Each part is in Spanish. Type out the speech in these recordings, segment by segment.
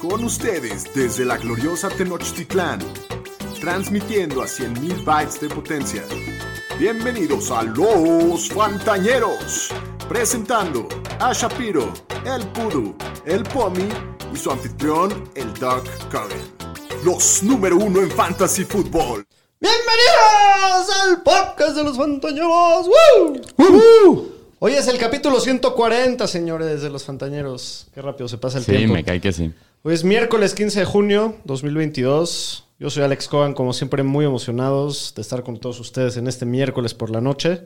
Con ustedes desde la gloriosa Tenochtitlán, transmitiendo a 100.000 bytes de potencia. Bienvenidos a Los Fantañeros, presentando a Shapiro, el Pudu, el Pomi y su anfitrión, el Doug Cogan. Los número uno en Fantasy Football. ¡Bienvenidos al podcast de los Fantañeros! ¡Woo! Hoy es el capítulo 140, señores de los Fantañeros. Qué rápido se pasa el Sí, tiempo. me cae que sí. Hoy es miércoles 15 de junio 2022. Yo soy Alex Cogan, como siempre muy emocionados de estar con todos ustedes en este miércoles por la noche.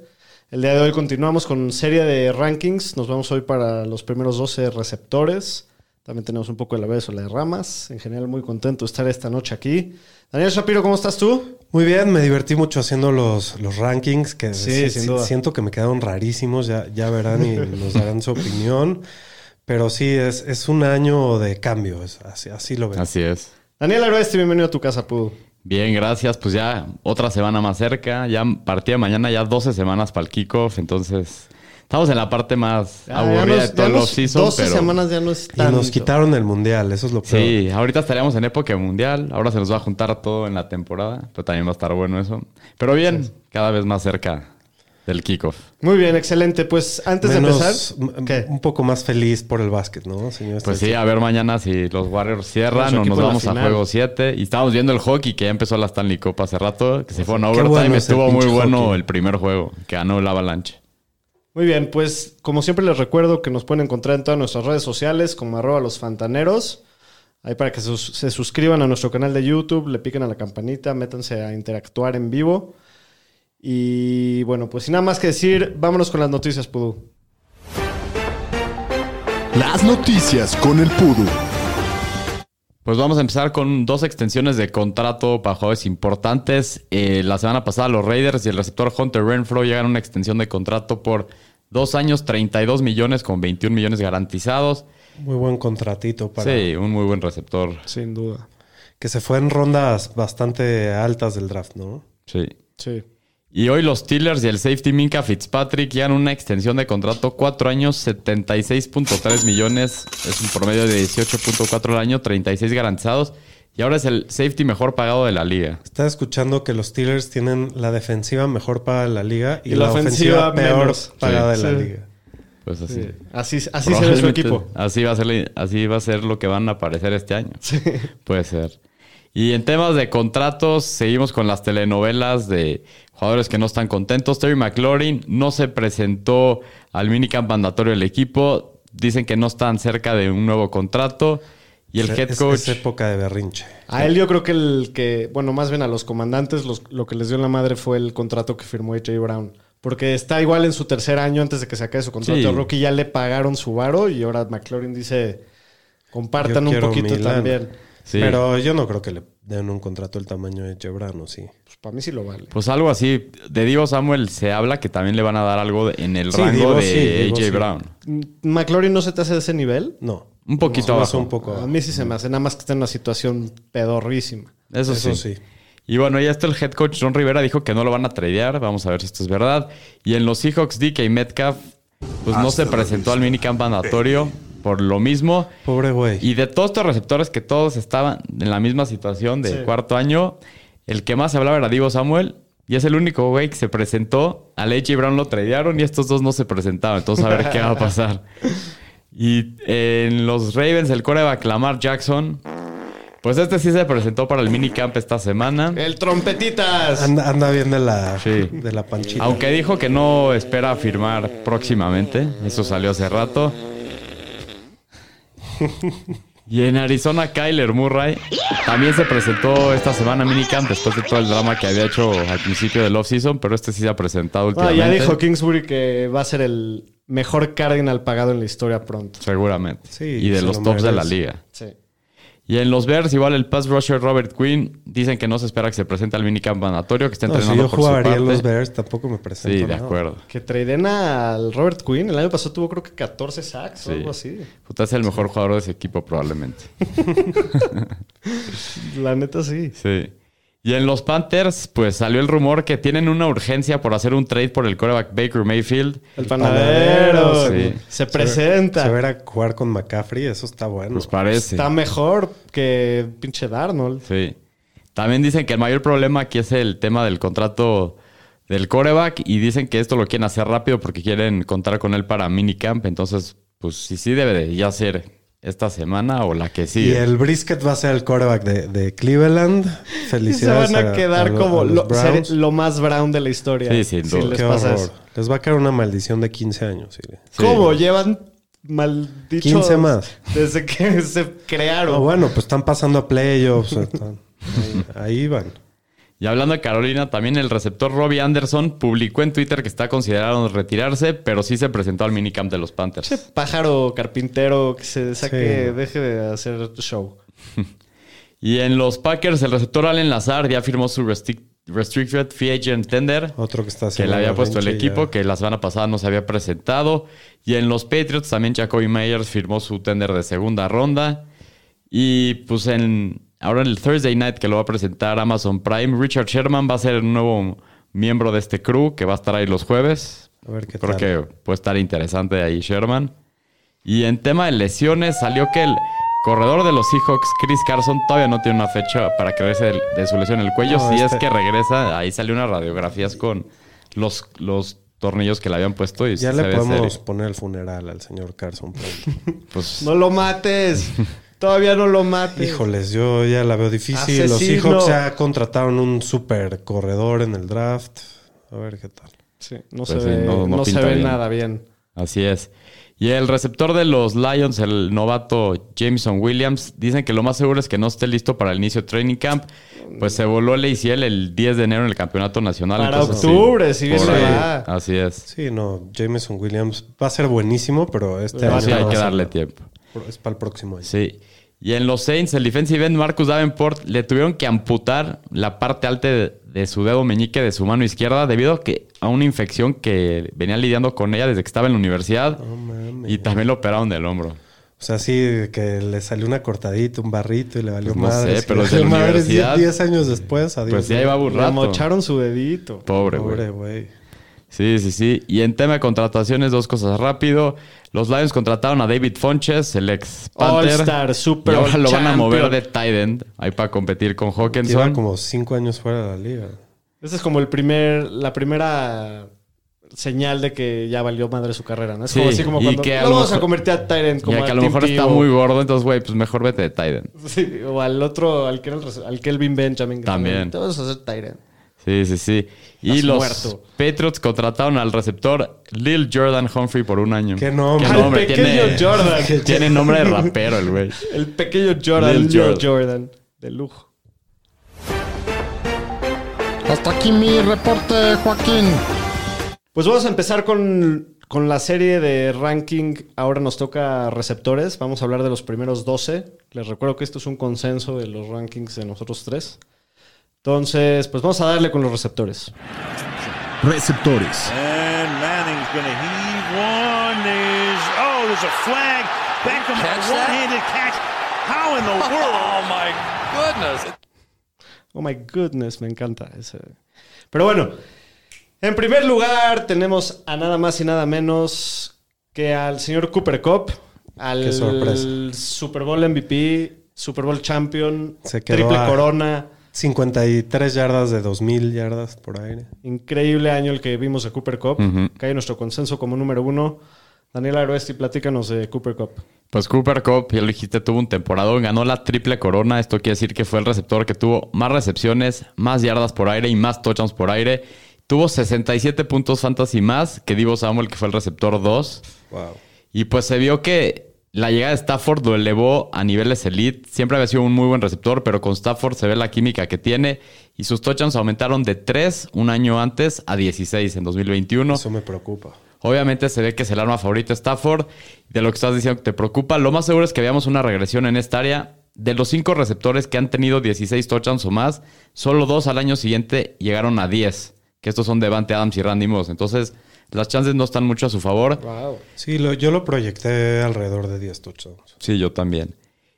El día de hoy continuamos con serie de rankings. Nos vamos hoy para los primeros 12 receptores. También tenemos un poco de la vez o la de ramas. En general muy contento de estar esta noche aquí. Daniel Shapiro, ¿cómo estás tú? Muy bien, me divertí mucho haciendo los, los rankings, que Sí, duda. siento que me quedaron rarísimos, ya, ya verán y nos darán su opinión. Pero sí, es, es un año de cambio, es así, así lo veo. Así es. Daniel Aroeste, bienvenido a tu casa, Pudu. Bien, gracias. Pues ya otra semana más cerca. Ya partida mañana, ya 12 semanas para el kickoff. Entonces, estamos en la parte más Ya, aburrida ya nos- de todo ya el nos- off-season. 12 Pero semanas ya no es Y tanto. nos quitaron el mundial, eso es lo peor. sí, ahorita estaríamos en época mundial. Ahora se nos va a juntar todo en la temporada. Pero también va a estar bueno eso. Pero bien, cada vez más cerca del kickoff. Muy bien, excelente. Pues antes Menos- de empezar, un poco más feliz por el básquet, ¿no, señor? Pues sí, a ver mañana si los Warriors cierran o nos vamos a juego 7. Y estábamos viendo el hockey que ya empezó la Stanley Cup hace rato, que se fue en overtime. bueno Estuvo muy bueno hockey. el primer juego, que ganó el Avalanche. Muy bien, pues como siempre les recuerdo que nos pueden encontrar en todas nuestras redes sociales como arroba los fantaneros. Ahí para que sus- se suscriban a nuestro canal de YouTube, le piquen a la campanita, métanse a interactuar en vivo. Y bueno, pues sin nada más que decir, vámonos con las noticias, Pudu. Las noticias con el Pudu. Pues vamos a empezar con dos extensiones de contrato para jugadores importantes. Eh, la semana pasada los Raiders y el receptor Hunter Renfro llegan a una extensión de contrato por dos años, 32 millones con 21 millones garantizados. Muy buen contratito para Sí, un muy buen receptor. Sin duda. que se fue en rondas bastante altas del draft, ¿no? Sí. Sí. Y hoy los Steelers y el safety Minka Fitzpatrick llegan a una extensión de contrato, cuatro años, 76.3 millones. Es un promedio de 18.4 al año, 36 garantizados. Y ahora es el safety mejor pagado de la liga. Estaba escuchando que los Steelers tienen la defensiva mejor pagada de la liga y, Y la la, ofensiva ofensiva, peor menos. pagada Sí. de la liga. Pues así. Sí. Así, así se ve su equipo. Así va, a ser, así va a ser lo que van a aparecer este año. Puede ser. Y en temas de contratos, seguimos con las telenovelas de jugadores que no están contentos. Terry McLaurin no se presentó al minicamp mandatorio del equipo. Dicen que no están cerca de un nuevo contrato. Y el head Es- coach. Es, época de berrinche. A él yo creo que el que, bueno, más bien a los comandantes los- lo que les dio en la madre fue el contrato que firmó AJ Brown. Porque está igual en su tercer año antes de que se acabe su contrato Sí. rookie, ya le pagaron su varo y ahora McLaurin dice, compartan Yo un poquito también. Sí. Pero yo no creo que le den un contrato del tamaño de Jebran, ¿o sí? Pues para mí sí lo vale. Pues algo así. De Divo Samuel se habla que también le van a dar algo de- en el Sí, rango Divo de sí, AJ. Brown. Mm, ¿McLaurin no se te hace de ese nivel? No. Un poquito hace abajo. un poco. A mí sí se me hace, nada más que está en una situación pedorrísima. Eso, Eso sí. sí. Y bueno, ya está el head coach John Rivera dijo que no lo van a tradear. Vamos a ver si esto es verdad. Y en los Seahawks, DK Metcalf, pues no se presentó al minicamp mandatorio por lo mismo. Pobre güey. Y de todos estos receptores que todos estaban en la misma situación de Sí. cuarto año, el que más se hablaba era Divo Samuel. Y es el único güey que se presentó. Al AJ Brown lo tradearon y estos dos no se presentaban. Entonces a ver qué va a pasar. Y en los Ravens, el coreback Lamar Jackson. Pues este sí se presentó para el minicamp esta semana. ¡El trompetitas! Anda, anda bien de la, Sí. de la panchita. Aunque dijo que no espera firmar próximamente. Eso salió hace rato. Y en Arizona, Kyler Murray también se presentó esta semana a minicamp después de todo el drama que había hecho al principio del offseason, pero este sí se ha presentado Ah, últimamente. ya dijo Kingsbury que va a ser el mejor Cardinal pagado en la historia pronto. Seguramente. Sí, y de los lo tops de la liga. Sí. Y en los Bears, igual el pass rusher Robert Quinn, dicen que no se espera que se presente al minicamp mandatorio, que está No, si entrenando yo por su jugaría en los Bears, tampoco me presento. Sí, de acuerdo. Que traden al Robert Quinn. El año pasado tuvo creo que 14 sacks o algo así. Puta, es el mejor jugador de ese equipo probablemente. La neta sí. Sí. Y en los Panthers, pues salió el rumor que tienen una urgencia por hacer un trade por el quarterback Baker Mayfield. El panadero. panadero, sí. Se presenta. Se ver a jugar con McCaffrey, eso está bueno. Pues parece. Está mejor que pinche Darnold. Sí. También dicen que el mayor problema aquí es el tema del contrato del coreback y dicen que esto lo quieren hacer rápido porque quieren contar con él para minicamp. Entonces, pues sí, sí debe de ya ser esta semana o la que y sigue. el Brisket va a ser el quarterback de, de Cleveland. Y se Felicidades. van a quedar como a lo, ser lo más brown de la historia. Sí, sin si duda. les Qué pasa horror. eso. Les va a caer una maldición de 15 años. sí. Sí. ¿Cómo? Llevan malditos 15 más. desde que se crearon. Ah, bueno, pues están pasando a playoffs. están- ahí, ahí van. Y hablando de Carolina, también el receptor Robbie Anderson publicó en Twitter que está considerando retirarse, pero sí se presentó al minicamp de los Panthers. Ese pájaro carpintero que se saque, Sí. deje de hacer show. Y en los Packers, el receptor Allen Lazar ya firmó su restric- Restricted Free Agent Tender. Otro que está que le había puesto el equipo, ya. que la semana pasada no se había presentado. Y en los Patriots también Jacoby Myers firmó su tender de segunda ronda. Y pues en ahora en el Thursday Night que lo va a presentar Amazon Prime, Richard Sherman va a ser un nuevo miembro de este crew que va a estar ahí los jueves. A ver qué Creo tal. que puede estar interesante ahí Sherman. Y en tema de lesiones, salió que el corredor de los Seahawks, Chris Carson, todavía no tiene una fecha para creerse de, de su lesión en el cuello. No, si este- es que regresa, ahí salió unas radiografías con los, los tornillos que le habían puesto. Y Ya se le podemos serio. poner el funeral al señor Carson pronto. Pues, No lo mates. Todavía no lo mates. Híjoles, yo ya la veo difícil. Los. Seahawks ya contrataron un super corredor en el draft. A ver qué tal. Sí, no Pues se sí, ve, no- no no se ve bien. nada bien. Así es. Y el receptor de los Lions, el novato Jameson Williams, dicen que lo más seguro es que no esté listo para el inicio de training camp. Pues se voló el ACL el 10 de enero en el campeonato nacional. Para entonces, sí, octubre, si bien ahí. va. Así es. Sí, no, Jameson Williams va a ser buenísimo, pero este Pero año Sí, no hay va que a ser- darle tiempo. Es para el próximo año. Sí. Y en los Saints, el defensive end Marcus Davenport le tuvieron que amputar la parte alta de, de su dedo meñique de su mano izquierda debido a, que, a una infección que venía lidiando con ella desde que estaba en la universidad. No mames. y también lo operaron del hombro. O sea, sí, que le salió una cortadita, un barrito y le valió Pues no sé, pero desde universidad- 10 años después, adiós. Pues ya iba un Le mocharon su dedito. Pobre, güey. Pobre güey. Sí, sí, sí. Y en tema de contrataciones, dos cosas rápido. Los Lions contrataron a David Fonches, el ex Panther. All-Star, Super y ahora lo van a mover de tight end ahí para competir con Lleva Hawkinson. como 5 años fuera de la liga. Esa es como el primer, la primera señal de que ya valió madre su carrera, ¿no? Es Sí, como así como y cuando que a lo lo vamos a convertir a Tyrant como ya que a a lo mejor está muy gordo, entonces, güey, pues mejor vete de. Sí, o al otro, al que era el al Kelvin Benjamin. También. Te vas a hacer Tyrant. Sí, sí, sí. Y los muerto. Patriots contrataron al receptor Lil Jordan Humphrey por un año. Qué nombre. Al nombre, pequeño tiene- Jordan. Tiene nombre de rapero el güey. El pequeño Jordan, Lil Lil Jordan. Jordan. De lujo. Hasta aquí mi reporte, Joaquín. Pues vamos a empezar con, con la serie de ranking. Ahora nos toca receptores. Vamos a hablar de los primeros 12. Les recuerdo que esto es un consenso de los rankings de nosotros tres. Entonces, pues vamos a darle con los receptores. Receptores. And Manning's going to heave one. There's oh, there's a flag. Beckham one-handed catch. How in the world? Oh my goodness. Oh my goodness, me encanta ese. Pero bueno, en primer lugar tenemos a nada más y nada menos que al señor Cooper Cup, al Qué sorpresa. Super Bowl MVP, Super Bowl Champion, Se quedó triple a- corona. 53 yardas de 2000 yardas por aire. Increíble año el que vimos de Cooper Cup. Ujú. Cae nuestro consenso como número uno. Daniel Aroesti, platícanos de Cooper Cup. Pues Cooper Cup, ya lo dijiste, tuvo un temporada, ganó la triple corona. Esto quiere decir que fue el receptor que tuvo más recepciones, más yardas por aire y más touchdowns por aire. Tuvo 67 puntos fantasy más que Divo Samuel, que fue el receptor 2. Wow. Y pues se vio que la llegada de Stafford lo elevó a niveles elite. Siempre había sido un muy buen receptor, pero con Stafford se ve la química que tiene. Y sus touchdowns aumentaron de 3 un año antes a 16 en 2021. Eso me preocupa. Obviamente se ve que es el arma favorita Stafford. De lo que estás diciendo que te preocupa, lo más seguro es que veamos una regresión en esta área. De los cinco receptores que han tenido 16 touchdowns o más, solo dos al año siguiente llegaron a 10. Que estos son Devante Adams y Randy Moss. Entonces, las chances no están mucho a su favor. Wow. Sí, lo- yo lo proyecté alrededor de 10 touchdowns. Sí, yo también.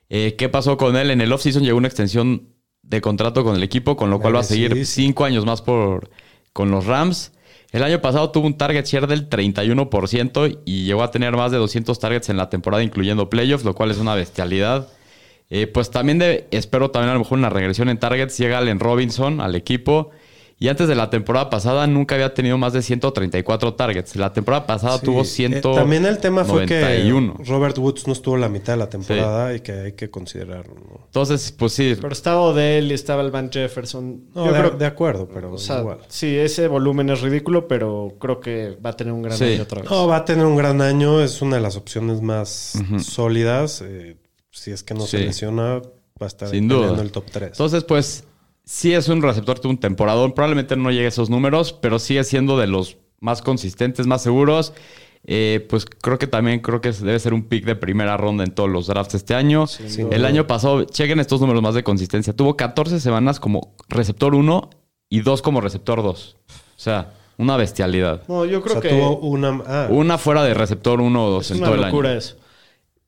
Eh, ¿Qué pasó con él? En el offseason llegó una extensión de contrato con el equipo, con lo cual va a seguir Merecidísimo. cinco años más por, con los Rams. El año pasado tuvo un target share del 31% y llegó a tener más de 200 targets en la temporada, incluyendo playoffs, lo cual es una bestialidad. Eh, pues también de- espero también a lo mejor una regresión en targets. Llega Allen Robinson al equipo. Y antes de la temporada pasada nunca había tenido más de 134 targets. La temporada pasada Sí, tuvo eh, 100. también el tema fue que 91. Robert Woods no estuvo la mitad de la temporada y que hay que considerarlo. ¿no? Entonces, pues sí. Pero estaba Odell y estaba el Van Jefferson. No, Yo de, creo de acuerdo, pero o sea, igual. sí, ese volumen es ridículo, pero creo que va a tener un gran Sí. año otra vez. No, va a tener un gran año. Es una de las opciones más sólidas. eh, si es que no se lesiona, va a estar Sin ahí duda. peleando el top 3. Entonces, pues, sí es un receptor de un temporadón. Probablemente no llegue a esos números, pero sigue siendo de los más consistentes, más seguros. Eh, pues creo que también creo que debe ser un pick de primera ronda en todos los drafts este año. El año pasado, chequen estos números más de consistencia. Tuvo 14 semanas como receptor 1 y 2 como receptor 2. O sea, una bestialidad. No, yo o creo sea, que tuvo una... ah, Una fuera de receptor 1 o 2 es en una todo el locura año. eso.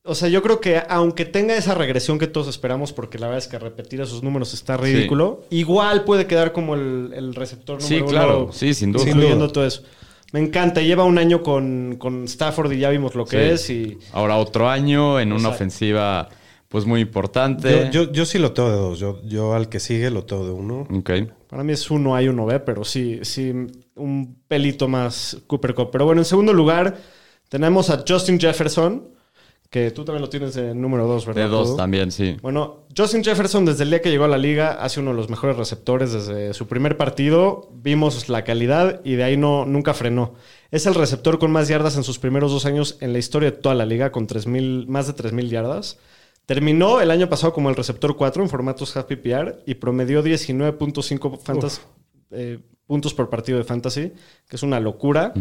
O sea, yo creo que aunque tenga esa regresión que todos esperamos, porque la verdad es que repetir esos números está ridículo, igual puede quedar como el, el receptor número Sí, uno, claro. Sí, sin duda. Incluyendo todo eso. Me encanta. Lleva un año con, con Stafford y ya vimos lo que Sí. es. Y Ahora otro año en una ofensiva pues muy importante. yo, yo, yo sí lo tengo de dos. Yo, yo al que sigue lo tengo de uno. Ok. para mí es uno A y uno B, pero sí, sí, un pelito más Cooper Cup. Pero bueno, en segundo lugar tenemos a Justin Jefferson, que tú también lo tienes de número dos, ¿verdad? De dos Pudu? también, sí. Bueno, Justin Jefferson desde el día que llegó a la liga hace uno de los mejores receptores desde su primer partido. Vimos la calidad y de ahí no, nunca frenó. Es el receptor con más yardas en sus primeros dos años en la historia de toda la liga, con 3,000 más de 3.000 yardas. Terminó el año pasado como el receptor 4 en formatos half PPR y promedió 19.5 fantas- eh, puntos por partido de fantasy, que es una locura.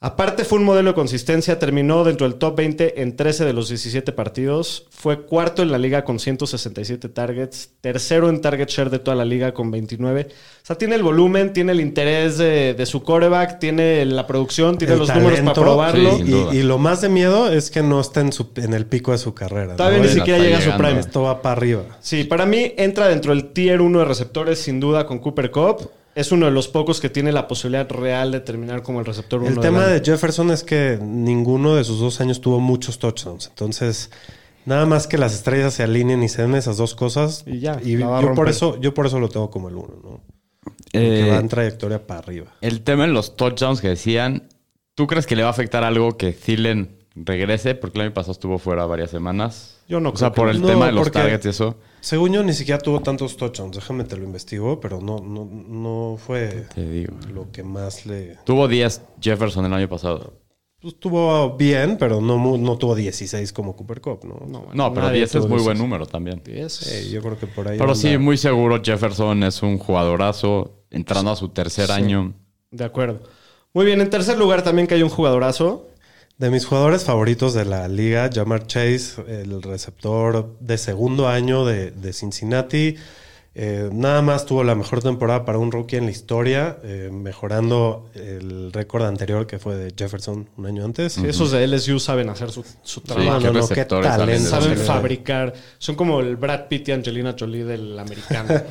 Aparte fue un modelo de consistencia, terminó dentro del top 20 en 13 de los 17 partidos, fue cuarto en la liga con 167 targets, tercero en target share de toda la liga con 29. O sea, tiene el volumen, tiene el interés de, de su coreback, tiene la producción, tiene El los números para probarlo. Sí. Y, y lo más de miedo es que no está en, su- en el pico de su carrera. Todavía ¿no? ni siquiera llega a su prime. Esto va para arriba. Sí, para mí entra dentro del tier 1 de receptores sin duda con Cooper Cup. Es uno de los pocos que tiene la posibilidad real de terminar como el receptor 1 El tema de Jefferson es que ninguno de sus dos años tuvo muchos touchdowns. Entonces, nada más que las estrellas se alineen y se den esas dos cosas. Y ya, Y la va a yo por, eso, yo por eso lo tengo como el uno, ¿no? Eh, que va en trayectoria para arriba. el tema en los touchdowns que decían, ¿tú crees que le va a afectar algo que Thielen regrese? Porque el año pasado estuvo fuera varias semanas. Yo no O sea, creo por que- el No, tema de los porque- targets y eso. Según yo, ni siquiera tuvo tantos touchdowns. Déjame te lo investigo, pero no, no, no fue Te digo. lo que más le... Tuvo 10 Jefferson el año pasado. Pues, estuvo bien, pero no, no tuvo 16 como Cooper Cup, ¿no? No, bueno, No, pero nadie 10 es tuvo muy buen 16. número también. 10. Sí, yo creo que por ahí... Pero anda. sí, muy seguro Jefferson es un jugadorazo entrando a su tercer año. De acuerdo. Muy bien, en tercer lugar también que hay un jugadorazo. De mis jugadores favoritos de la liga, Jamar Chase, el receptor de segundo año de, de Cincinnati. Eh, nada más tuvo la mejor temporada para un rookie en la historia, eh, mejorando el récord anterior que fue de Jefferson un año antes. Sí, Esos de LSU saben hacer su, su Sí, trabajo. qué no, no, qué talento. saben fabricar. Son como el Brad Pitt y Angelina Jolie del americano.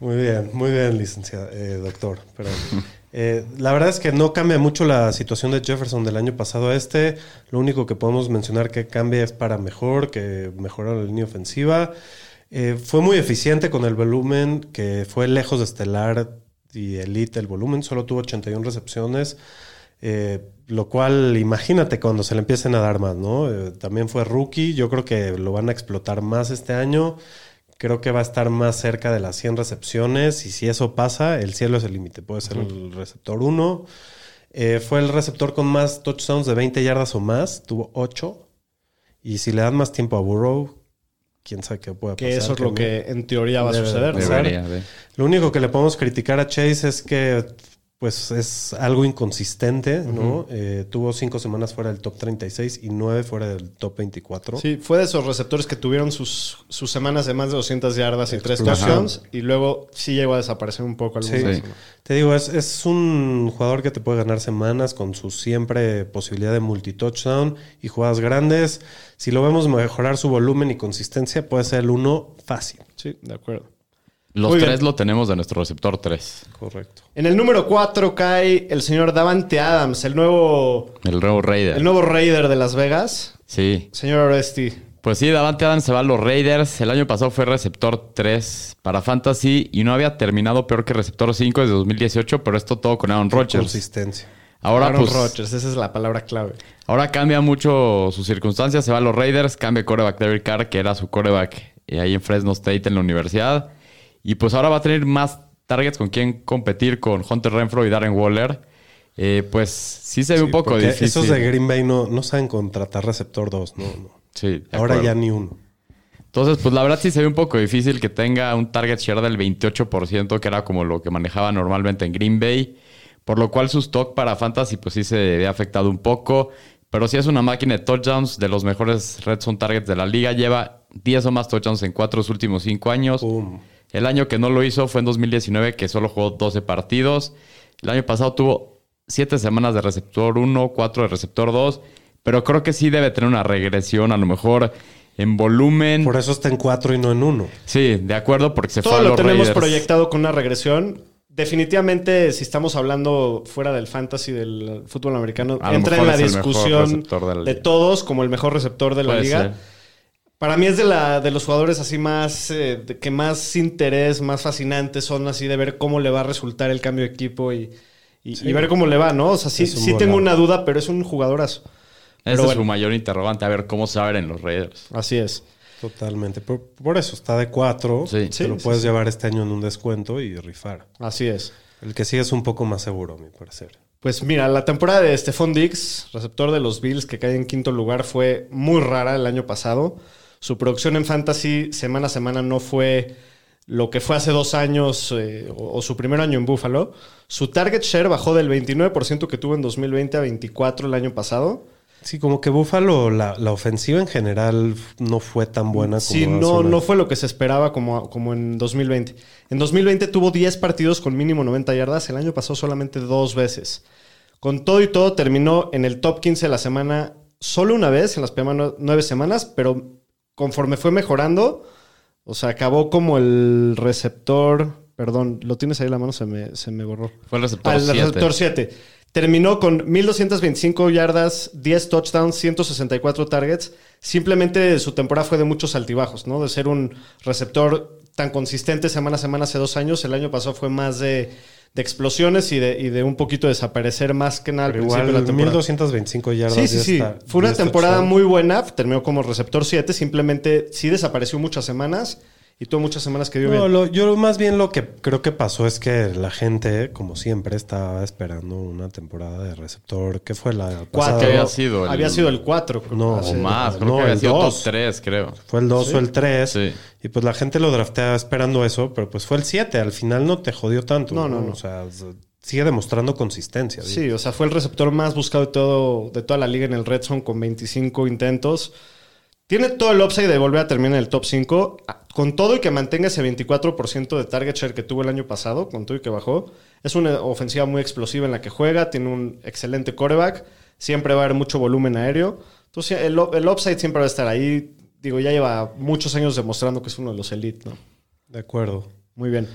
Muy bien, muy bien, licenciado, eh, doctor. Perdón. Eh, la verdad es que no cambia mucho la situación de Jefferson del año pasado a este. Lo único que podemos mencionar que cambia es para mejor, que mejora la línea ofensiva. Eh, fue muy eficiente con el volumen, que fue lejos de estelar y elite el volumen. Solo tuvo 81 recepciones. eh, lo cual, imagínate cuando se le empiecen a dar más, ¿no? También fue rookie. Yo creo que lo van a explotar más este año. Creo que va a estar más cerca de las 100 recepciones y si eso pasa, el cielo es el límite. Puede ser el receptor 1. fue el receptor con más touchdowns de 20 yardas o más, tuvo 8. Y si le dan más tiempo a Burrow, quién sabe qué puede pasar. que eso es lo que en teoría va a suceder. Lo único que le podemos criticar a Chase es que pues es algo inconsistente, ¿no? Eh, tuvo cinco semanas fuera del top 36 y nueve fuera del top 24. Sí, fue de esos receptores que tuvieron sus, sus semanas de más de 200 yardas y tres touchdowns y luego sí llegó a desaparecer un poco. Sí. Te digo, es, es un jugador que te puede ganar semanas con su siempre posibilidad de multi-touchdown y jugadas grandes. Si lo vemos mejorar su volumen y consistencia, puede ser el uno fácil. Sí, de acuerdo. Los Muy tres bien. lo tenemos de nuestro receptor 3. Correcto. En el número 4 cae el señor Davante Adams, el nuevo, El nuevo Raider. el nuevo Raider de Las Vegas. Sí. Señor Oresti. Pues sí, Davante Adams se va a los Raiders. El año pasado fue receptor 3 para Fantasy y no había terminado peor que receptor 5 desde 2018, pero esto todo con Aaron Rodgers. Consistencia. Ahora, Aaron pues, Rodgers, esa es la palabra clave. ahora cambia mucho sus circunstancias. Se va a los Raiders, cambia el coreback Derek Carr, que era su coreback eh, ahí en Fresno State en la universidad. Y pues ahora va a tener más targets con quien competir con Hunter Renfro y Darren Waller. Eh, pues sí se ve un poco difícil. Esos de Green Bay no, no saben contratar receptor 2, no, no. Sí, Ahora acuerdo. ya ni uno. Entonces, pues la verdad sí se ve un poco difícil que tenga un target share del 28%, que era como lo que manejaba normalmente en Green Bay. Por lo cual su stock para Fantasy, pues sí se ve afectado un poco. Pero sí es una máquina de touchdowns, de los mejores red zone targets de la liga. Lleva 10 o más touchdowns en cuatro de los últimos cinco años. Pum. El año que no lo hizo fue en 2019, que solo jugó 12 partidos. El año pasado tuvo 7 semanas de receptor 1, 4 de receptor 2. Pero creo que sí debe tener una regresión, a lo mejor en volumen. Por eso está en 4 y no en 1. Sí, de acuerdo, porque se fue Todo a lo los tenemos Raiders. proyectado con una regresión. Definitivamente, si estamos hablando fuera del fantasy del fútbol americano, entra en la discusión de la de liga. todos como el mejor receptor de la Puede liga. ser. Para mí es de, la, de los jugadores así más, eh, de que más interés, más fascinantes son así de ver cómo le va a resultar el cambio de equipo y, y- y ver cómo le va, ¿no? O sea, sí, sí tengo una duda, pero es un jugadorazo. Ese Pero es bueno. su mayor interrogante, a ver cómo se va a ver en los Raiders. Así es. Totalmente. Por, por eso está de 4. Sí. Te Sí, lo sí, puedes sí. llevar este año en un descuento y rifar. Así es. El que sigue es un poco más seguro, a mi parecer. Pues mira, la temporada de Stephon Diggs, receptor de los Bills, que cae en quinto lugar, fue muy rara el año pasado. Su producción en fantasy semana a semana no fue lo que fue hace dos años eh, o, o su primer año en Buffalo. Su target share bajó del 29% que tuvo en 2020 a 24% el año pasado. Sí, como que Buffalo, la, la ofensiva en general no fue tan buena como Sí, no, no fue lo que se esperaba como, como en 2020. En 2020 tuvo 10 partidos con mínimo 90 yardas, el año pasado solamente dos veces. Con todo y todo terminó en el top 15 de la semana solo una vez en las primeras nueve semanas, pero conforme fue mejorando, o sea, acabó como el receptor, perdón, lo tienes ahí en la mano, se me, se me borró. Fue el receptor Ah, el 7. receptor 7. Terminó con 1225 yardas, 10 touchdowns, 164 targets. Simplemente su temporada fue de muchos altibajos, ¿no? De ser un receptor tan consistente semana a semana hace dos años. El año pasado fue más de, de explosiones y de, y de un poquito desaparecer más que nada al principio igual, de la temporada. 1225 yardas. Sí, sí, sí. está- Fue una está temporada muy buena. Terminó como receptor 7. Simplemente sí desapareció muchas semanas y tuvo muchas semanas que dio No, bien. lo- yo más bien lo que creo que pasó es que la gente, como siempre, estaba esperando una temporada de receptor. ¿Qué fue la Cuatro. pasada? Que había sido el- Había sido el 4. No, O más, creo No, que había el sido top dos. 3, creo. Fue el 2 o el 3. Sí. Y pues la gente lo draftea esperando eso, pero pues fue el 7. Al final no te jodió tanto. No, no, no. O sea, sigue demostrando consistencia. digo. Sí, o sea, fue el receptor más buscado de, todo, de toda la liga en el Red Zone con 25 intentos. Tiene todo el upside de volver a terminar en el top 5. Con todo y que mantenga ese 24% de target share que tuvo el año pasado, con todo y que bajó. Es una ofensiva muy explosiva en la que juega. Tiene un excelente coreback. Siempre va a haber mucho volumen aéreo. Entonces, el, el upside siempre va a estar ahí. Digo, ya lleva muchos años demostrando que es uno de los elite, ¿no? De acuerdo. Muy bien.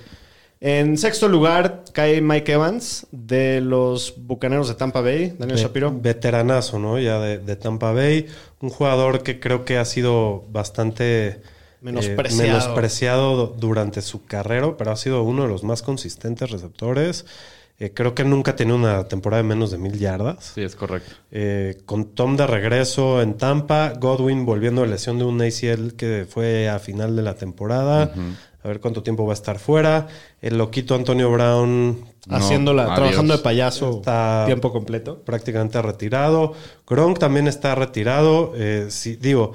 En sexto lugar cae Mike Evans de los Bucaneros de Tampa Bay, Daniel Shapiro. Veteranazo, ¿no? Ya de, de Tampa Bay. Un jugador que creo que ha sido bastante eh, Menospreciado. durante su carrera, pero ha sido uno de los más consistentes receptores. Eh, creo que nunca ha tenido una temporada de menos de mil yardas. Sí, es correcto. Eh, con Tom de regreso en Tampa, Godwin volviendo de lesión de un ACL que fue a final de la temporada. A ver cuánto tiempo va a estar fuera. El loquito Antonio Brown No, haciéndola, adiós. trabajando de payaso Está- tiempo completo. prácticamente retirado. Gronk también está retirado. Eh, sí, digo,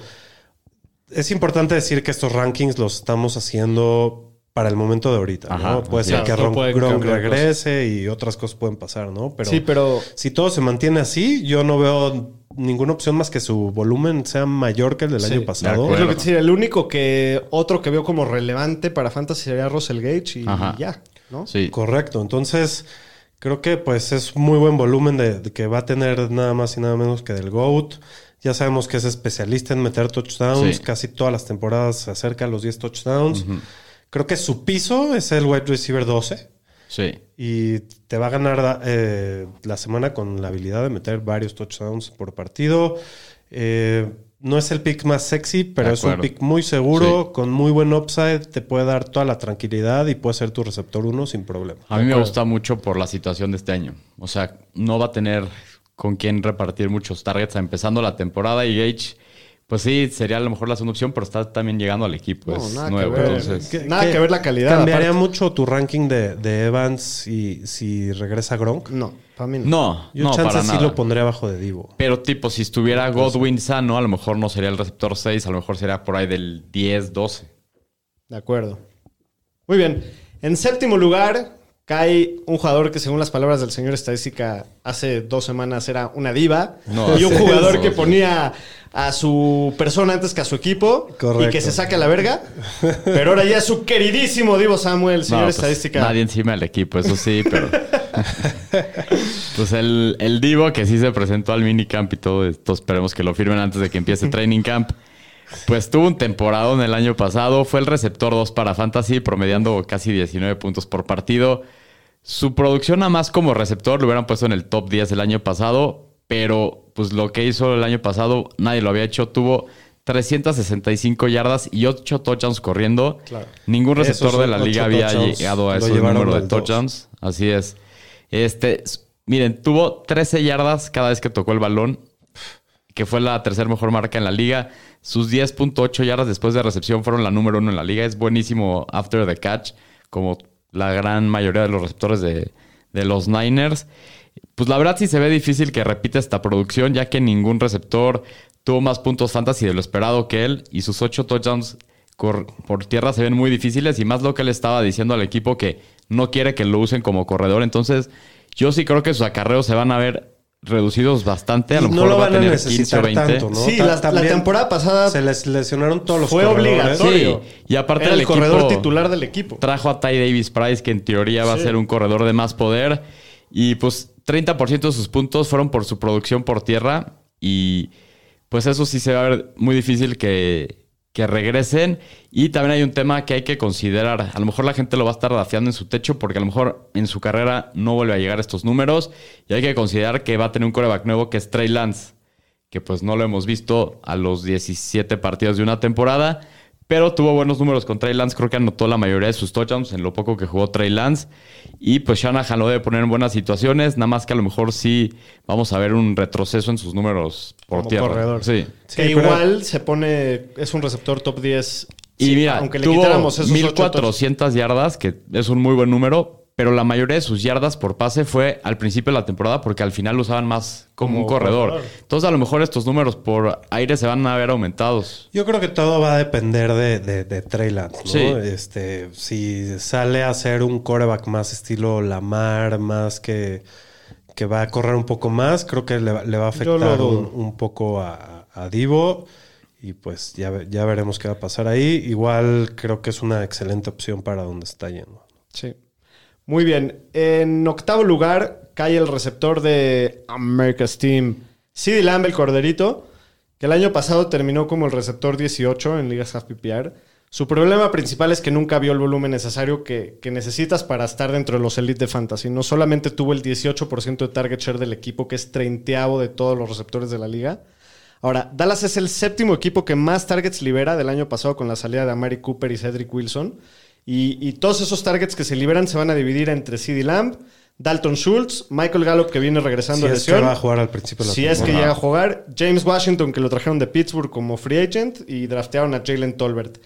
es importante decir que estos rankings los estamos haciendo para el momento de ahorita, Ajá, ¿no? Puede ser que Ron- Gronk regrese y otras cosas pueden pasar, ¿no? Pero, sí, pero si todo se mantiene así, yo no veo ninguna opción más que su volumen sea mayor que el del Sí, año de pasado. es lo que decía, el único que otro que veo como relevante para Fantasy sería Russell Gage y Ajá. ya, ¿no? Sí. Correcto. Entonces, creo que pues es muy buen volumen de, de que va a tener nada más y nada menos que del GOAT. Ya sabemos que es especialista en meter touchdowns. Sí. Casi todas las temporadas se acerca a los 10 touchdowns. Creo que su piso es el wide receiver 12. Sí. Y te va a ganar eh, la semana con la habilidad de meter varios touchdowns por partido. Eh, no es el pick más sexy, pero es un pick muy seguro, Sí. con muy buen upside. Te puede dar toda la tranquilidad y puede ser tu receptor 1 sin problema. A mí me gusta mucho por la situación de este año. O sea, no va a tener con quién repartir muchos targets empezando la temporada y Gage, pues sí, sería a lo mejor la segunda opción, pero está también llegando al equipo. No, es nada que nuevo. ver. Entonces, ¿Qué? Nada que ver la calidad, ¿Cambiaría aparte. mucho tu ranking de, de Evans si, si regresa Gronk? No, para mí no. no, Yo no, chance para sí nada. lo pondré abajo de Divo. Pero tipo, si estuviera Godwin sano, a lo mejor no sería el receptor 6, a lo mejor sería por ahí del 10, 12. De acuerdo. Muy bien. En séptimo lugar cae un jugador que según las palabras del señor estadística hace dos semanas era una diva. No, y un jugador que ponía a su persona antes que a su equipo. Correcto. Y que se saca la verga. Pero ahora ya es su queridísimo Divo Samuel, señor No, pues, estadística. Nadie encima del equipo, eso sí, pero. pues el, el Divo que sí se presentó al minicamp y todo esto, esperemos que lo firmen antes de que empiece training camp. Pues tuvo un temporada en el año pasado, fue el receptor 2 para Fantasy, promediando casi 19 puntos por partido. Su producción a más como receptor lo hubieran puesto en el top 10 del año pasado, pero pues lo que hizo el año pasado nadie lo había hecho. Tuvo 365 yardas y 8 touchdowns corriendo. Claro. Ningún receptor de la liga había llegado a ese número de touchdowns. Así es. Este, miren, tuvo 13 yardas cada vez que tocó el balón, que fue la tercera mejor marca en la liga. Sus 10.8 yardas después de recepción fueron la número uno en la liga. Es buenísimo after the catch, como la gran mayoría de los receptores de, de los Niners. Pues la verdad sí se ve difícil que repita esta producción, ya que ningún receptor tuvo más puntos fantasy de lo esperado que él y sus ocho touchdowns por tierra se ven muy difíciles y más lo que él estaba diciendo al equipo que no quiere que lo usen como corredor. Entonces, yo sí creo que sus acarreos se van a ver reducidos bastante. A lo Y mejor no lo va a van a tener 15 o necesitar 20. tanto, ¿no? Sí, la- temporada pasada Se les lesionaron todos los fue corredores. obligatorio. Sí, y aparte Era el el corredor equipo- titular del equipo. Trajo a Ty Davis Price, que en teoría va a ser un corredor de más poder. Y pues 30% de sus puntos fueron por su producción por tierra. Y pues eso sí se va a ver muy difícil que, que regresen. Y también hay un tema que hay que considerar. A lo mejor la gente lo va a estar dafiando en su techo porque a lo mejor en su carrera no vuelve a llegar a estos números. Y hay que considerar que va a tener un coreback nuevo que es Trey Lance que pues no lo hemos visto a los 17 partidos de una temporada, pero tuvo buenos números con Trey Lance, creo que anotó la mayoría de sus touchdowns en lo poco que jugó Trey Lance, y pues Shanahan lo debe poner en buenas situaciones, nada más que a lo mejor sí vamos a ver un retroceso en sus números por Como tierra. corredor. Sí. Sí, que pero- igual se pone, es un receptor top 10. Y Sí, mira, aunque le tuvo quitáramos esos ocho 1400 yardas, que es un muy buen número, pero la mayoría de sus yardas por pase fue al principio de la temporada porque al final lo usaban más como, Como un corredor. corredor. Entonces a lo mejor estos números por aire se van a ver aumentados. Yo creo que todo va a depender de, de, de Trey Lance, ¿no? Sí. Este, si sale a ser un coreback más estilo Lamar, más que, que va a correr un poco más, creo que le, va- le va a afectar un, un poco a, a Divo. Y pues ya, ve- ya veremos qué va a pasar ahí. Igual creo que es una excelente opción para donde está yendo. Sí. Muy bien. En octavo lugar cae el receptor de America's Team, CeeDee Lamb, el corderito, que el año pasado terminó como el receptor 18 en ligas half PPR. Su problema principal es que nunca vio el volumen necesario que, necesitas para estar dentro de los elite de fantasy. No solamente tuvo el 18% de target share del equipo, que es treintaavo de todos los receptores de la liga. Ahora, Dallas es el séptimo equipo que más targets libera del año pasado con la salida de Amari Cooper y Cedric Wilson. Y, y todos esos targets que se liberan se van a dividir entre CeeDee Lamb, Dalton Schultz, Michael Gallup que viene regresando Si de es que lesión. va a jugar al principio de la Si es que llega a jugar, James Washington, que lo trajeron de Pittsburgh como free agent, y draftearon a Jalen Tolbert.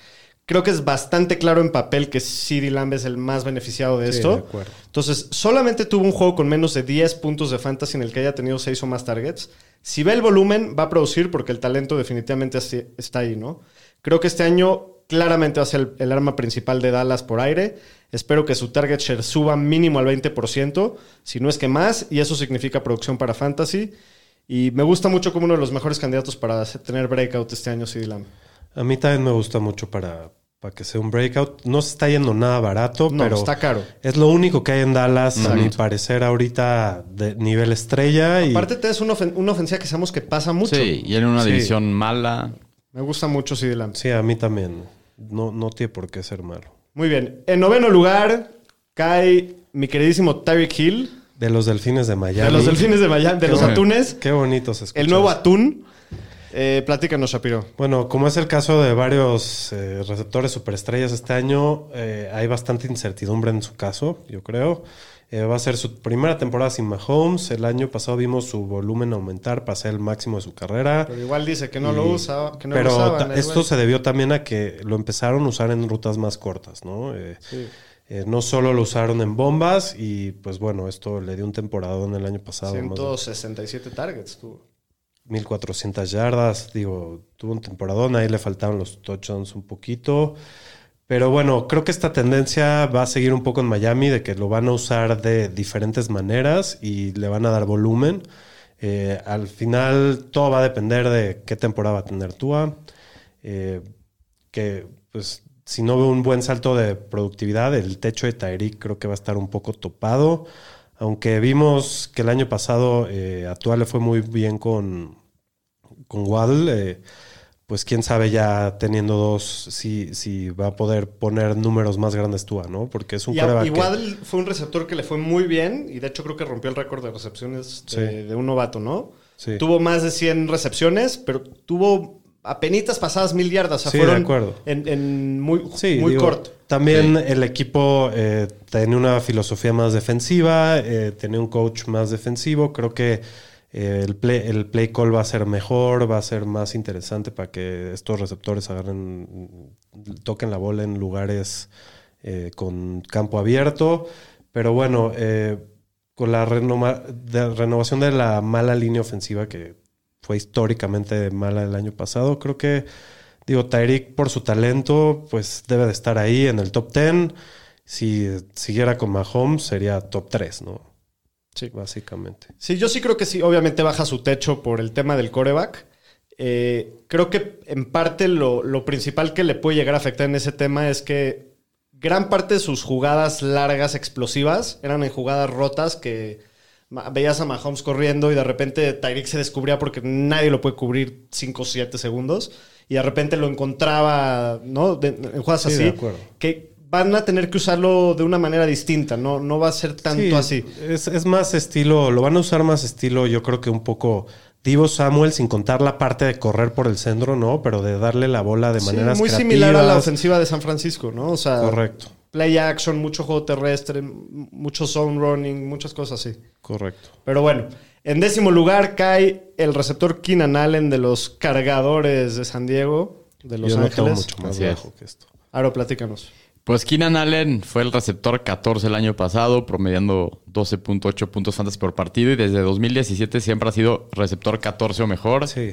Creo que es bastante claro en papel que CeeDee Lamb es el más beneficiado de Sí, esto. de acuerdo. Entonces, solamente tuvo un juego con menos de 10 puntos de fantasy en el que haya tenido 6 o más targets. Si ve el volumen, va a producir porque el talento definitivamente está ahí, ¿no? Creo que este año claramente va a ser el, el arma principal de Dallas por aire. Espero que su target share suba mínimo al 20%, si no es que más, y eso significa producción para fantasy. Y me gusta mucho como uno de los mejores candidatos para tener breakout este año, CD Lamb. A mí también me gusta mucho para, para que sea un breakout. No se está yendo nada barato, No, pero está caro. es lo único que hay en Dallas, a mi parecer, ahorita de nivel estrella. Y Aparte, te es una, ofen- una ofensiva que sabemos que pasa mucho. Sí, y en una Sí. división mala. Me gusta mucho CD Lamb. sí, a mí también. No, no tiene por qué ser malo. Muy bien. En noveno lugar cae mi queridísimo Tyreek Hill, De los delfines de Miami. de los delfines de Miami, de Qué los bueno. atunes. Qué bonito se escucha El nuevo atún. Eh, platícanos, Shapiro. Bueno, como es el caso de varios eh, receptores superestrellas este año, eh, hay bastante incertidumbre en su caso, yo creo. Eh, va a ser su primera temporada sin Mahomes. El año pasado vimos su volumen aumentar, pasar el máximo de su carrera. Pero igual dice que no lo usa, que no pero lo usaban, esto güey. se debió también a que lo empezaron a usar en rutas más cortas, ¿no? Eh, eh, no solo lo usaron en bombas y pues bueno, esto le dio un temporada en el año pasado. más de 167 targets tuvo. 1400 yardas, digo, tuvo un temporadón, ahí le faltaron los touchdowns un poquito. Pero bueno, creo que esta tendencia va a seguir un poco en Miami, de que lo van a usar de diferentes maneras y le van a dar volumen. Eh, al final todo va a depender de qué temporada va a tener Tua. Eh, que pues si no veo un buen salto de productividad, el techo de Tyreek creo que va a estar un poco topado. Aunque vimos que el año pasado eh, a Tua le fue muy bien con, con Waddle, eh, pues quién sabe ya teniendo dos si, si va a poder poner números más grandes Tua, ¿no? Porque es un Y, y que- fue un receptor que le fue muy bien y de hecho creo que rompió el récord de recepciones de, Sí. de un novato, ¿no? Sí. Tuvo más de 100 recepciones, pero tuvo apenitas pasadas mil yardas. O sea, Sí, de acuerdo. En, en muy, Sí, muy digo, corto. También el equipo eh, tenía una filosofía más defensiva, eh, tenía un coach más defensivo. Creo que eh, el, play, el play call va a ser mejor, va a ser más interesante para que estos receptores agarren, toquen la bola en lugares eh, con campo abierto. Pero bueno, eh, con la renovación de la mala línea ofensiva que fue históricamente mala el año pasado, creo que Digo, Tyreek por su talento, pues debe de estar ahí en el top 10. Si siguiera con Mahomes, sería top 3, ¿no? Sí. Básicamente. Sí, yo sí creo que sí. Obviamente baja su techo por el tema del coreback. Eh, creo que en parte lo, lo principal que le puede llegar a afectar en ese tema es que gran parte de sus jugadas largas, explosivas, eran en jugadas rotas que veías a Mahomes corriendo y de repente Tyreek se descubría porque nadie lo puede cubrir 5 o 7 segundos y de repente lo encontraba, ¿no? De- en jugadas Sí, así. de acuerdo. Que van a tener que usarlo de una manera distinta, no, no va a ser tanto Sí, así. Es, es más estilo, lo van a usar más estilo, yo creo que un poco Divo Samuel, sin contar la parte de correr por el centro, ¿no? Pero de darle la bola de Sí, maneras muy creativas. similar a la ofensiva de San Francisco, ¿no? O sea, Correcto, play action, mucho juego terrestre, mucho zone running, muchas cosas así. correcto. Pero bueno, en décimo lugar cae el receptor Keenan Allen de los cargadores de San Diego, de Los yo no Ángeles. mucho más bajo que esto. Aro, platícanos. Pues Keenan Allen fue el receptor 14 el año pasado, promediando 12.8 puntos fantasy por partido y desde 2017 siempre ha sido receptor 14 o mejor. Sí.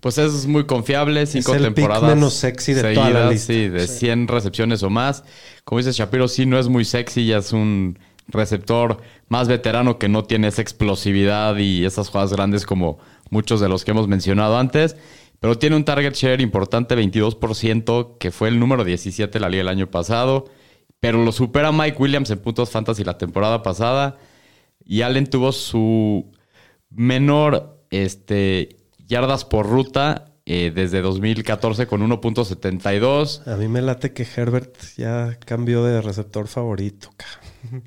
Pues es muy confiable, cinco el pick temporadas. menos sexy de toda la seguidas, lista. Sí, de 100 recepciones o más. Como dice Shapiro, sí, no es muy sexy, ya es un receptor más veterano que no tiene esa explosividad y esas jugadas grandes como muchos de los que hemos mencionado antes. Pero tiene un target share importante, 22%, que fue el número 17 de la liga el año pasado. Pero lo supera Mike Williams en puntos fantasy la temporada pasada. Y Allen tuvo su menor este, yardas por ruta eh, desde 2014 con 1.72. A mí me late que Herbert ya cambió de receptor favorito.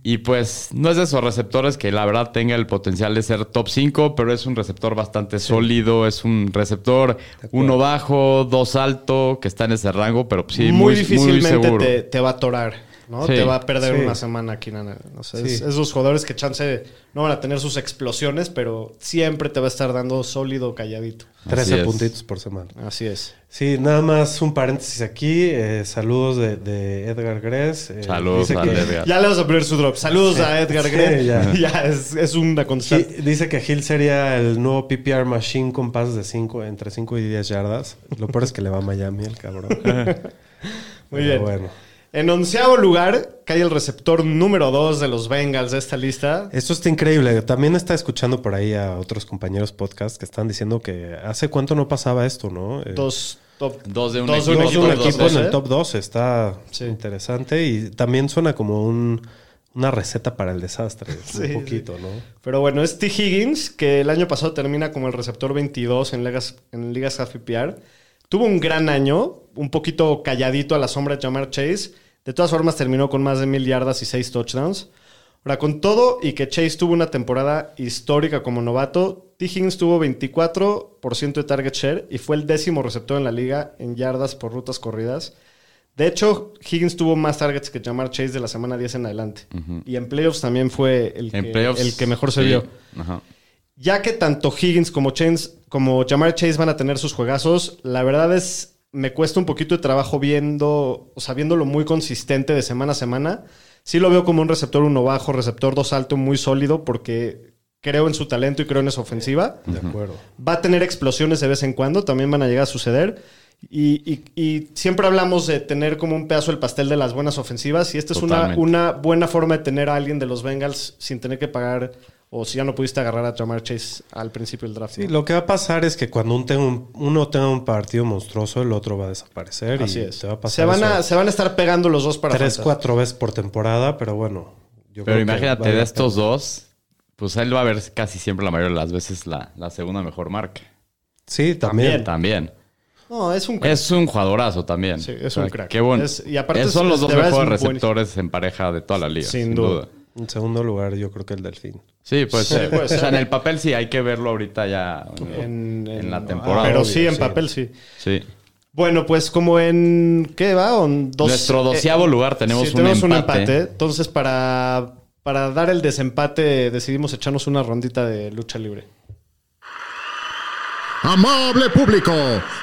Y pues no es de esos receptores que la verdad tenga el potencial de ser top 5, pero es un receptor bastante sólido. Es un receptor uno bajo, dos alto, que está en ese rango, pero sí, muy, muy, difícilmente muy seguro. te, te va a atorar. ¿No? Sí. Te va a perder Sí. una semana Allen. O sea, es- jugadores que chance no van a tener sus explosiones, pero siempre te va a estar dando sólido calladito. 13 es. puntitos por semana. Así es. Sí, nada más un paréntesis aquí. eh, saludos de, de Edgar Gress. eh, Saludos dice al que- Edgar. Ya le vamos a poner su drop. Saludos a Edgar Sí, Gray. ya. Ya, es, es una constante. dice que Hill sería el nuevo PPR machine con pases de 5, entre 5 y 10 yardas. Lo peor es que le va a Miami el cabrón. Muy Pero bien. Bueno. En onceavo lugar cae el receptor número 2 de los Bengals de esta lista. Esto está increíble. También está escuchando por ahí a otros compañeros podcast que están diciendo que hace cuánto no pasaba esto, ¿no? Eh, Dos top. Dos de un Dos equipo. un dos de un equipo, equipo dos, en el top 2 está Sí. interesante y también suena como un, una receta para el desastre. Sí, un poquito, ¿no? Pero bueno, es T. Higgins, que el año pasado termina como el receptor 22 en ligas, en ligas half PPR. Tuvo un gran año, un poquito calladito a la sombra de Jamar Chase. De todas formas, terminó con más de mil yardas y seis touchdowns. Ahora, con todo y que Chase tuvo una temporada histórica como novato, T. Higgins tuvo 24% de target share y fue el décimo receptor en la liga en yardas por rutas corridas. De hecho, Higgins tuvo más targets que Jamar Chase de la semana 10 en adelante. Y en playoffs también fue el, que, playoffs. el que mejor se sí. vio. Ajá. Ya que tanto Higgins como Chase, como Jamar Chase van a tener sus juegazos, la verdad es me cuesta un poquito de trabajo viendo, o sea, viéndolo muy consistente de semana a semana. Sí lo veo como un receptor uno bajo, receptor dos alto, muy sólido, porque creo en su talento y creo en esa ofensiva. De acuerdo. Va a tener explosiones de vez en cuando, también van a llegar a suceder. Y, y- y siempre hablamos de tener como un pedazo del pastel de las buenas ofensivas. Y esta es una, una buena forma de tener a alguien de los Bengals sin tener que pagar, o si ya no pudiste agarrar a Jamar Chase al principio del draft. Sí, ¿no? lo que va a pasar es que cuando un tenga un- uno tenga un partido monstruoso, el otro va a desaparecer. Así y es. te va a Se pasar van, a, eso se van a estar pegando los dos para tres, fantasy. cuatro veces por temporada, pero bueno. yo Pero creo imagínate, de estos dos, pues él va a ver casi siempre la mayoría de las veces la, la segunda mejor marca. Sí, también. También. No, es un crack. Es un jugadorazo también. Sí, es O sea, un crack. Qué bueno. Es- y aparte Esos son los dos mejores buen- receptores en pareja de toda la liga. Sin Sin, duda. duda. En segundo lugar, yo creo que el Delfín. Sí, puede ser. puede O sea, en el papel sí, hay que verlo ahorita ya en, en la ah, temporada. pero sí, en sí. papel sí. Sí. Bueno, pues como en. ¿Qué va? En dos- Nuestro doceavo lugar tenemos sí, un tenemos empate. Entonces, para, para dar el desempate, decidimos echarnos una rondita de lucha libre. Amable público,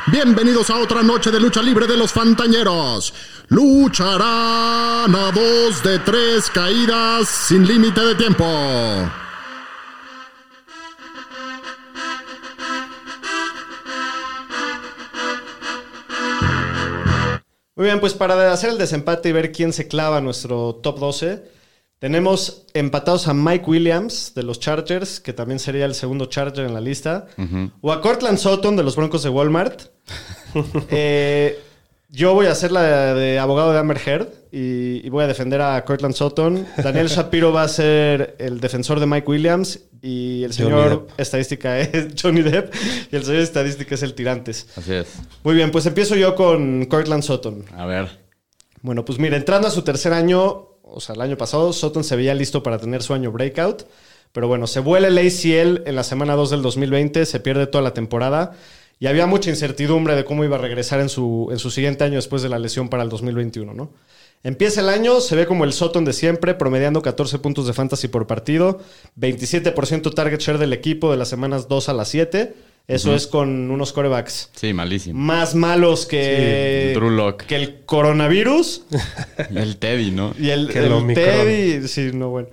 bienvenidos a otra noche de lucha libre de los Fantañeros. Lucharán a dos de tres caídas sin límite de tiempo. Muy bien, pues para hacer el desempate y ver quién se clava nuestro top 12, tenemos empatados a Mike Williams de los Chargers, que también sería el segundo Charger en la lista, o a Cortland Sutton de los Broncos de Walmart. Eh, yo voy a hacer la de abogado de Amber Heard y, y voy a defender a Cortland Sutton. Daniel Shapiro va a ser el defensor de Mike Williams y el señor estadística es Johnny Depp y el señor estadística es el Tirantes. Así es. Muy bien, pues empiezo yo con Cortland Sutton. A ver. Bueno, pues mira, entrando a su tercer año, o sea, el año pasado, Sutton se veía listo para tener su año breakout. Pero bueno, se vuela el ACL en la semana 2 del 2020, se pierde toda la temporada y había mucha incertidumbre de cómo iba a regresar en su, en su siguiente año después de la lesión para el 2021, ¿no? Empieza el año, se ve como el Sutton de siempre, promediando 14 puntos de fantasy por partido, 27% target share del equipo de las semanas 2 a las 7. Eso es con unos corebacks Sí, malísimo. más malos que, Sí, Drew Lock. que el coronavirus El Teddy, ¿no? y el, Que el. Teddy. Sí, no, bueno.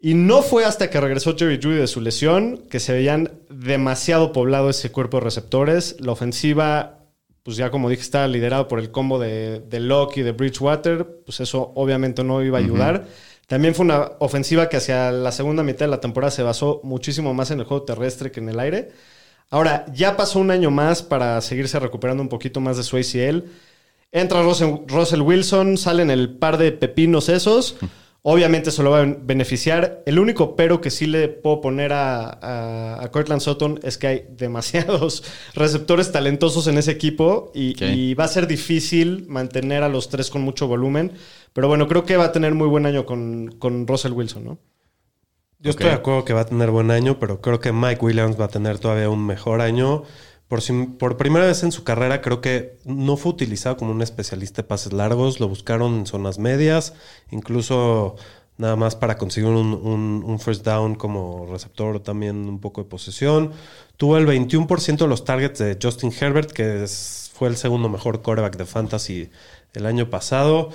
Y no fue hasta que regresó Jerry Judy de su lesión que se veían demasiado poblado ese cuerpo de receptores. La ofensiva, pues ya como dije, está liderado por el combo de, de Locke y de Bridgewater. Pues eso obviamente no iba a ayudar. También fue una ofensiva que hacia la segunda mitad de la temporada se basó muchísimo más en el juego terrestre que en el aire. Ahora, ya pasó un año más para seguirse recuperando un poquito más de su ACL. Entra Russell, Russell Wilson, salen el par de pepinos esos. Obviamente se lo va a beneficiar. El único pero que sí le puedo poner a, a, a Cortland Sutton es que hay demasiados receptores talentosos en ese equipo y, va a ser difícil mantener a los tres con mucho volumen. Pero bueno, creo que va a tener muy buen año con, con Russell Wilson, ¿no? Yo estoy de acuerdo que va a tener buen año, pero creo que Mike Williams va a tener todavía un mejor año. Por, por primera vez en su carrera creo que no fue utilizado como un especialista de pases largos, lo buscaron en zonas medias, incluso nada más para conseguir un, first down como receptor, también un poco de posesión. Tuvo el 21% de los targets de Justin Herbert, que fue el segundo mejor quarterback de fantasy el año pasado.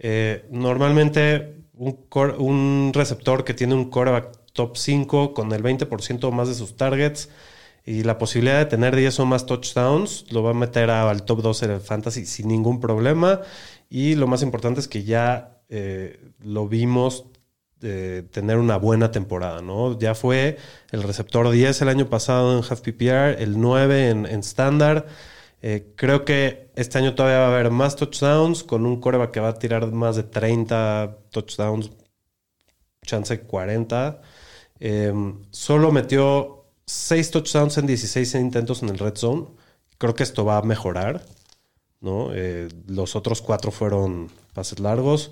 Eh, normalmente un receptor que tiene un quarterback top 5 con el 20% o más de sus targets y la posibilidad de tener 10 o más touchdowns lo va a meter al top 12 del fantasy sin ningún problema. Y lo más importante es que ya eh, lo vimos eh, tener una buena temporada, ¿no? Ya fue el receptor 10 el año pasado en Half PPR, el 9 en, Standard. Eh, creo que este año todavía va a haber más touchdowns con un coreback que va a tirar más de 30 touchdowns, chance 40. Eh, solo metió 6 touchdowns en 16 intentos en el red zone. Creo que esto va a mejorar. ¿no? Eh, los otros cuatro fueron pases largos.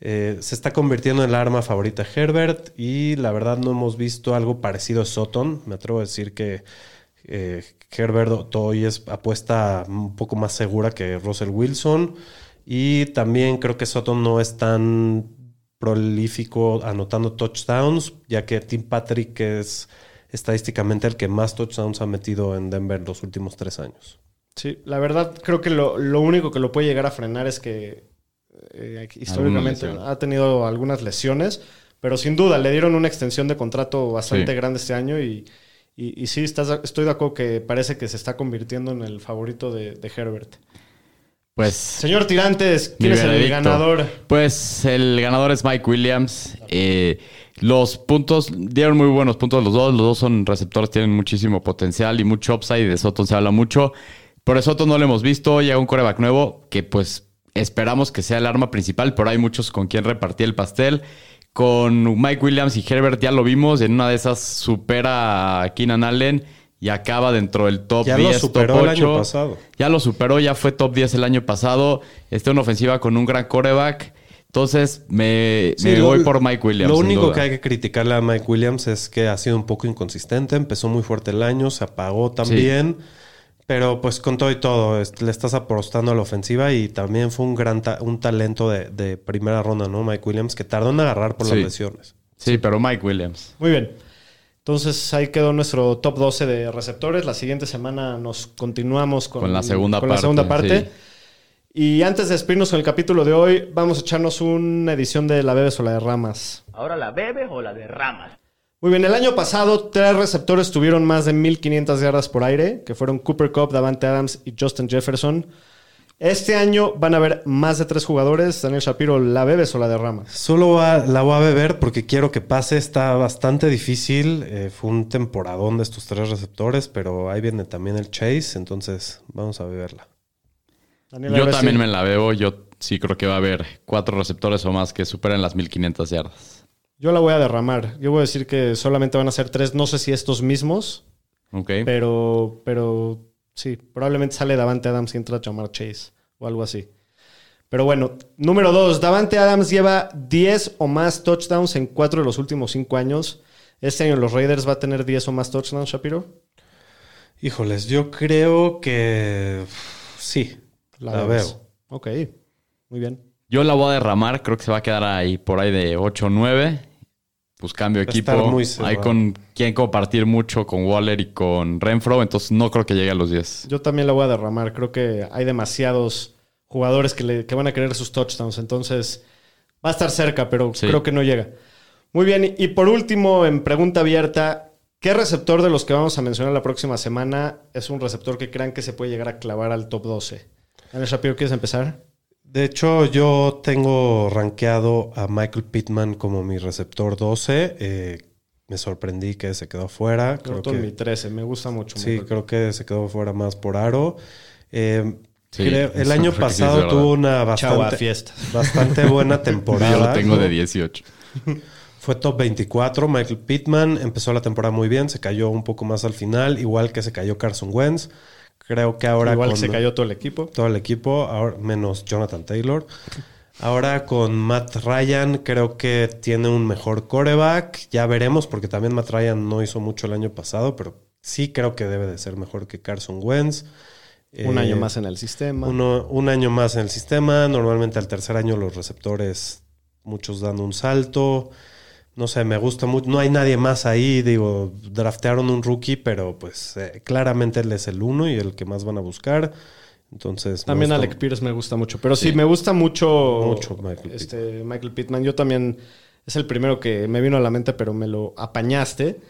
Eh, se está convirtiendo en la arma favorita Herbert y la verdad no hemos visto algo parecido a Sutton. Me atrevo a decir que eh, Herbert hoy es apuesta un poco más segura que Russell Wilson y también creo que Sutton no es tan prolífico anotando touchdowns, ya que Tim Patrick es estadísticamente el que más touchdowns ha metido en Denver los últimos tres años. Sí, la verdad creo que lo, lo único que lo puede llegar a frenar es que eh, históricamente ha tenido algunas lesiones, pero sin duda le dieron una extensión de contrato bastante Sí. grande este año y, y, y sí, estás, estoy de acuerdo que parece que se está convirtiendo en el favorito de, de Herbert. Pues Señor Tirantes, ¿quién es el ganador? Pues el ganador es Mike Williams. Eh, los puntos dieron muy buenos puntos los dos. Los dos son receptores, tienen muchísimo potencial y mucho upside. De Soto se habla mucho. Por eso Soto no lo hemos visto. Llega un coreback nuevo que pues esperamos que sea el arma principal, pero hay muchos con quien repartir el pastel. Con Mike Williams y Herbert ya lo vimos. En una de esas supera a Keenan Allen y acaba dentro del top Ya lo 10, superó top el año 8. pasado. Ya lo superó, ya fue top 10 el año pasado. Está en ofensiva con un gran coreback. Entonces me, Sí, me lo- voy por Mike Williams. Lo único duda. que hay que criticarle a Mike Williams es que ha sido un poco inconsistente. Empezó muy fuerte el año, se apagó también. Pero pues con todo y todo, le estás apostando a la ofensiva y también fue un gran ta- un talento de, de primera ronda, ¿no? Mike Williams, que tardó en agarrar por Sí. las lesiones. Sí, pero Mike Williams. Muy bien. Entonces ahí quedó nuestro top 12 de receptores. La siguiente semana nos continuamos con, Con la segunda con la parte, segunda parte. sí. Y antes de despedirnos con el capítulo de hoy, vamos a echarnos una edición de La Bebes o la de Ramas. Ahora la bebes o la derramas. Muy bien, el año pasado tres receptores tuvieron más de 1500 yardas por aire, que fueron Cooper Cup, Davante Adams y Justin Jefferson. Este año van a haber más de tres jugadores. Daniel Shapiro, ¿la bebes o la derramas? Solo va- la voy a beber porque quiero que pase. Está bastante difícil. Eh, fue un temporadón de estos tres receptores, pero ahí viene también el Chase. Entonces vamos a beberla. Daniel, a Yo también me la bebo. Yo sí creo que va a haber cuatro receptores o más que superen las 1500 yardas. Yo la voy a derramar. Yo voy a decir que solamente van a ser tres. No sé si estos mismos, ¿Ok? pero, pero sí, probablemente sale Davante Adams y entra Jamar Chase o algo así. Pero bueno, número dos, Davante Adams lleva 10 o más touchdowns en cuatro de los últimos cinco años. Este año los Raiders va a tener 10 o más touchdowns, Shapiro. Híjoles, yo creo que sí. La, veo. Ok, muy bien. Yo la voy a derramar. Creo que se va a quedar ahí por ahí de 8 o 9. Pues cambio de Va a equipo. estar muy Hay con quien compartir mucho con Waller y con Renfro. Entonces no creo que llegue a los 10. Yo también la voy a derramar. Creo que hay demasiados jugadores que, le- que van a querer sus touchdowns. Entonces va a estar cerca, pero Sí. creo que no llega. Muy bien. Y por último, en pregunta abierta, ¿qué receptor de los que vamos a mencionar la próxima semana es un receptor que crean que se puede llegar a clavar al top 12? Daniel Shapiro, ¿quieres empezar? De hecho, yo tengo rankeado a Michael Pittman como mi receptor 12. Eh, me sorprendí que se quedó fuera. Creo Creo en mi que, 13. Me gusta mucho. sí, Michael. creo que se quedó fuera más por aro. Eh, Sí, creo- el año que pasado tuvo una bastante, fiesta. bastante buena temporada. Yo lo tengo ¿no? de 18. Fue top 24. Michael Pittman empezó la temporada muy bien, se cayó un poco más al final, igual que se cayó Carson Wentz. Creo que ahora Igual con que se cayó todo el equipo. todo el equipo, ahora, menos Jonathan Taylor. Ahora con Matt Ryan creo que tiene un mejor coreback. Ya veremos porque también Matt Ryan no hizo mucho el año pasado, pero sí creo que debe de ser mejor que Carson Wentz. Un Eh, año más en el sistema. uno- un año más en el sistema. Normalmente al tercer año los receptores, muchos dan un salto. No sé, me gusta mucho. No hay nadie más ahí. Digo, draftearon un rookie, pero pues eh, claramente él es el uno y el que más van a buscar. Entonces. También Alec Pierce me gusta mucho. Pero sí, me gusta mucho, Mucho Michael este, Michael Pittman. Yo también es el primero que me vino a la mente, pero me lo apañaste.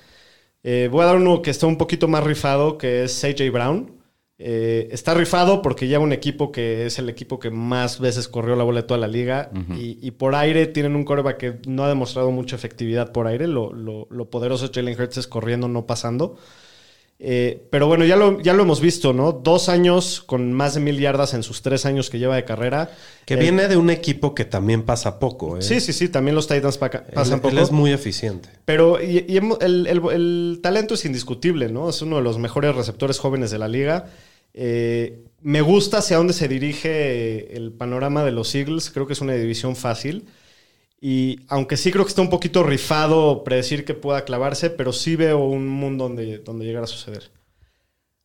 Eh, voy a dar uno que está un poquito más rifado, que es AJ Brown. Eh, está rifado porque lleva un equipo que es el equipo que más veces corrió la bola de toda la liga. y, y por aire tienen un coreback que no ha demostrado mucha efectividad por aire. Lo, lo- lo poderoso de Jalen Hurts es corriendo, no pasando. Eh, pero bueno, ya lo, ya lo hemos visto, ¿no? Dos años con más de mil yardas en sus tres años que lleva de carrera. Que Eh, viene de un equipo que también pasa poco. ¿eh? Sí, sí, sí, también los Titans Él- pasan él, poco. es muy eficiente. Pero y- y hemo- el, el- el talento es indiscutible, ¿no? Es uno de los mejores receptores jóvenes de la liga. Eh, me gusta hacia dónde se dirige el panorama de los Eagles. Creo que es una división fácil. Y aunque sí creo que está un poquito rifado predecir que pueda clavarse, pero sí veo un mundo donde, donde llegar a suceder.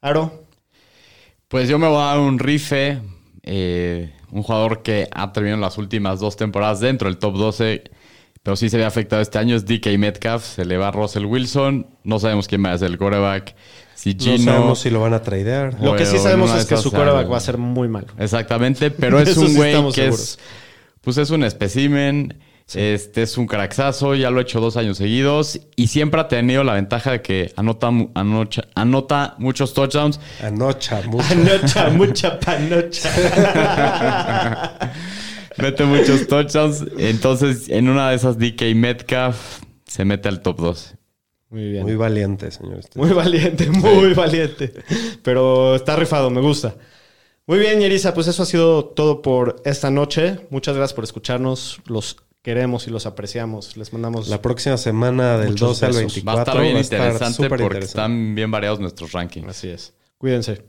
Aro, Pues yo me voy a dar un rife. eh, un jugador que ha terminado las últimas dos temporadas dentro del top 12, pero sí se ve afectado este año. Es DK Metcalf. Se le va Russell Wilson. No sabemos quién va a ser el quarterback. Si No sabemos si lo van a tradear. lo que sí sabemos es que su ah, va a ser muy malo. Exactamente, pero es un güey que seguros. es. Pues es un especímen. Este es un craxazo, ya lo ha hecho dos años seguidos y siempre ha tenido la ventaja de que anota, mu- anocha- anota muchos touchdowns. Anocha, mucho. Panocha, mucha panocha. Mete muchos touchdowns. Entonces, en una de esas, DK Metcalf se mete al top 12. Muy bien. Muy valiente, señor. Muy valiente, muy valiente. Pero está rifado, me gusta. Muy bien, Yerisa, pues eso ha sido todo por esta noche. Muchas gracias por escucharnos. Los queremos y los apreciamos. Les mandamos. La próxima semana del Muchos 12 al besos. 24 Va a estar bien interesante porque interesante. están bien variados nuestros rankings. Así es. Cuídense.